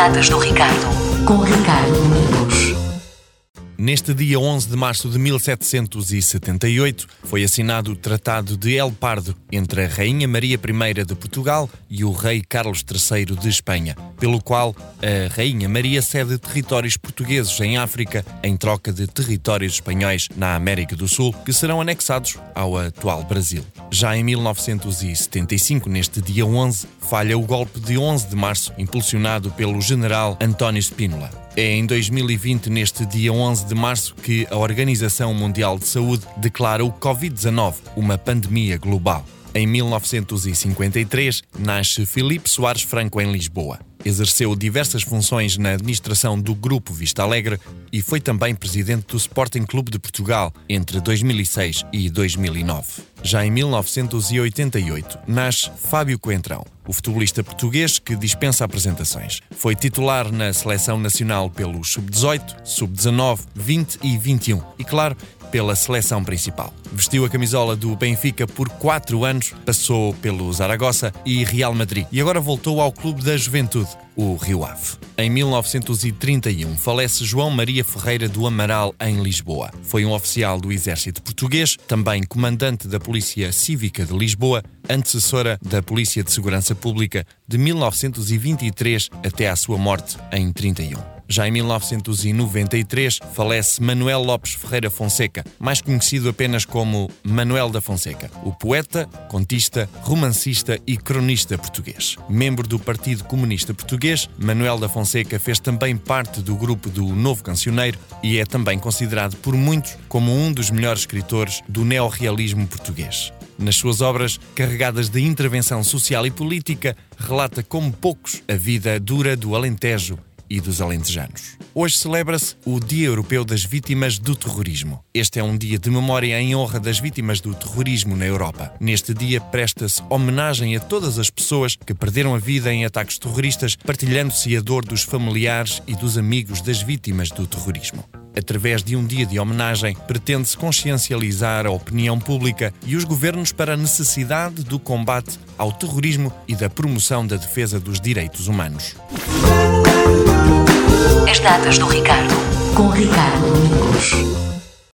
Ricardo, com Ricardo Domingos. Neste dia 11 de março de 1778 foi assinado o Tratado de El Pardo entre a Rainha Maria I de Portugal e o Rei Carlos III de Espanha, pelo qual a Rainha Maria cede territórios portugueses em África em troca de territórios espanhóis na América do Sul, que serão anexados ao atual Brasil. Já em 1975, neste dia 11, falha o golpe de 11 de março, impulsionado pelo general António Spínola. É em 2020, neste dia 11 de março, que a Organização Mundial de Saúde declara o Covid-19 uma pandemia global. Em 1953, nasce Filipe Soares Franco em Lisboa. Exerceu diversas funções na administração do Grupo Vista Alegre e foi também presidente do Sporting Clube de Portugal entre 2006 e 2009. Já em 1988, nasce Fábio Coentrão, o futebolista português que dispensa apresentações. Foi titular na seleção nacional pelos sub-18, sub-19, 20 e 21 e, claro, pela seleção principal. Vestiu a camisola do Benfica por quatro anos, passou pelo Zaragoza e Real Madrid e agora voltou ao Clube da Juventude, o Rio Ave. Em 1931 falece João Maria Ferreira do Amaral em Lisboa. Foi um oficial do Exército Português, também comandante da Polícia Cívica de Lisboa, antecessora da Polícia de Segurança Pública de 1923 até à sua morte em 31. Já em 1993 falece Manuel Lopes Ferreira Fonseca, mais conhecido apenas como Manuel da Fonseca, o poeta, contista, romancista e cronista português. Membro do Partido Comunista Português, Manuel da Fonseca fez também parte do grupo do Novo Cancioneiro e é também considerado por muitos como um dos melhores escritores do neorrealismo português. Nas suas obras, carregadas de intervenção social e política, relata como poucos a vida dura do Alentejo e dos alentejanos. Hoje celebra-se o Dia Europeu das Vítimas do Terrorismo. Este é um dia de memória em honra das vítimas do terrorismo na Europa. Neste dia presta-se homenagem a todas as pessoas que perderam a vida em ataques terroristas, partilhando-se a dor dos familiares e dos amigos das vítimas do terrorismo. Através de um dia de homenagem, pretende-se consciencializar a opinião pública e os governos para a necessidade do combate ao terrorismo e da promoção da defesa dos direitos humanos. As datas do Ricardo, com Ricardo Domingos.